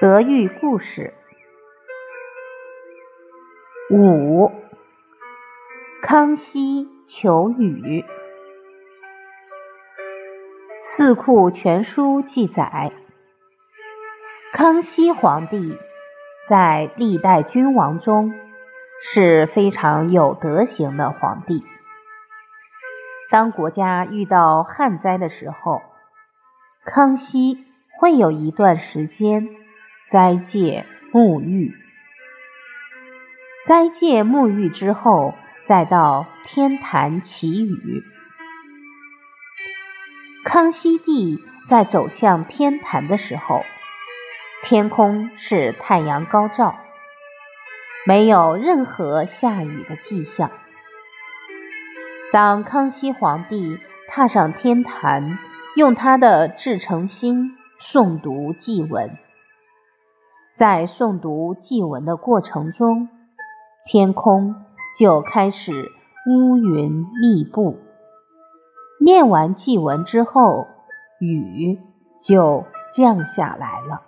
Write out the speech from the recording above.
德育故事五，康熙求雨。《四库全书》记载，康熙皇帝在历代君王中是非常有德行的皇帝。当国家遇到旱灾的时候，康熙会有一段时间。斋戒沐浴，斋戒沐浴之后，再到天坛祈雨。康熙帝在走向天坛的时候，天空是太阳高照，没有任何下雨的迹象。当康熙皇帝踏上天坛，用他的至诚心诵读祭文。在诵读祭文的过程中，天空就开始乌云密布。念完祭文之后，雨就降下来了。